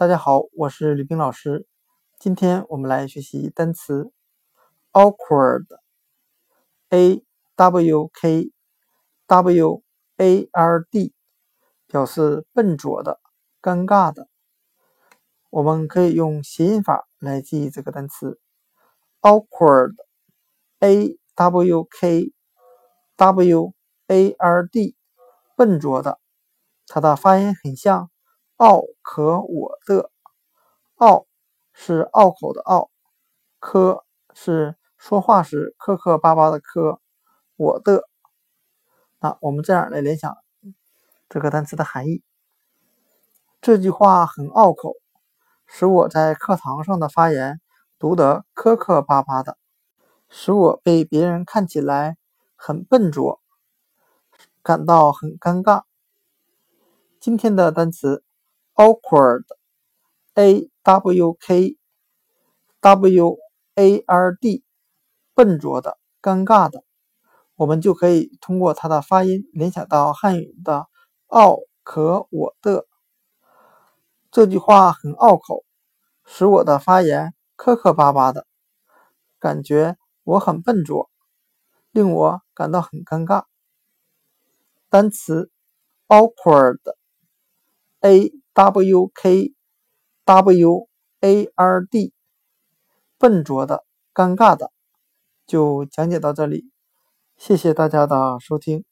大家好，我是吕冰老师。今天我们来学习单词 awkward，a w k w a r d，表示笨拙的、尴尬的。我们可以用谐音法来记忆这个单词 awkward，a w k w a r d，笨拙的，它的发音很像。奥可我的，奥是拗口的拗，科是说话时磕磕巴巴的磕，我的。那我们这样来联想这个单词的含义。这句话很拗口，使我在课堂上的发言读得磕磕巴巴的，使我被别人看起来很笨拙，感到很尴尬。今天的单词。Awkward, a w k w a r d，笨拙的、尴尬的，我们就可以通过它的发音联想到汉语的“奥可我的”。这句话很拗口，使我的发言磕磕巴巴的，感觉我很笨拙，令我感到很尴尬。单词 awkward，a。W K W A R D，笨拙的、尴尬的，就讲解到这里。谢谢大家的收听。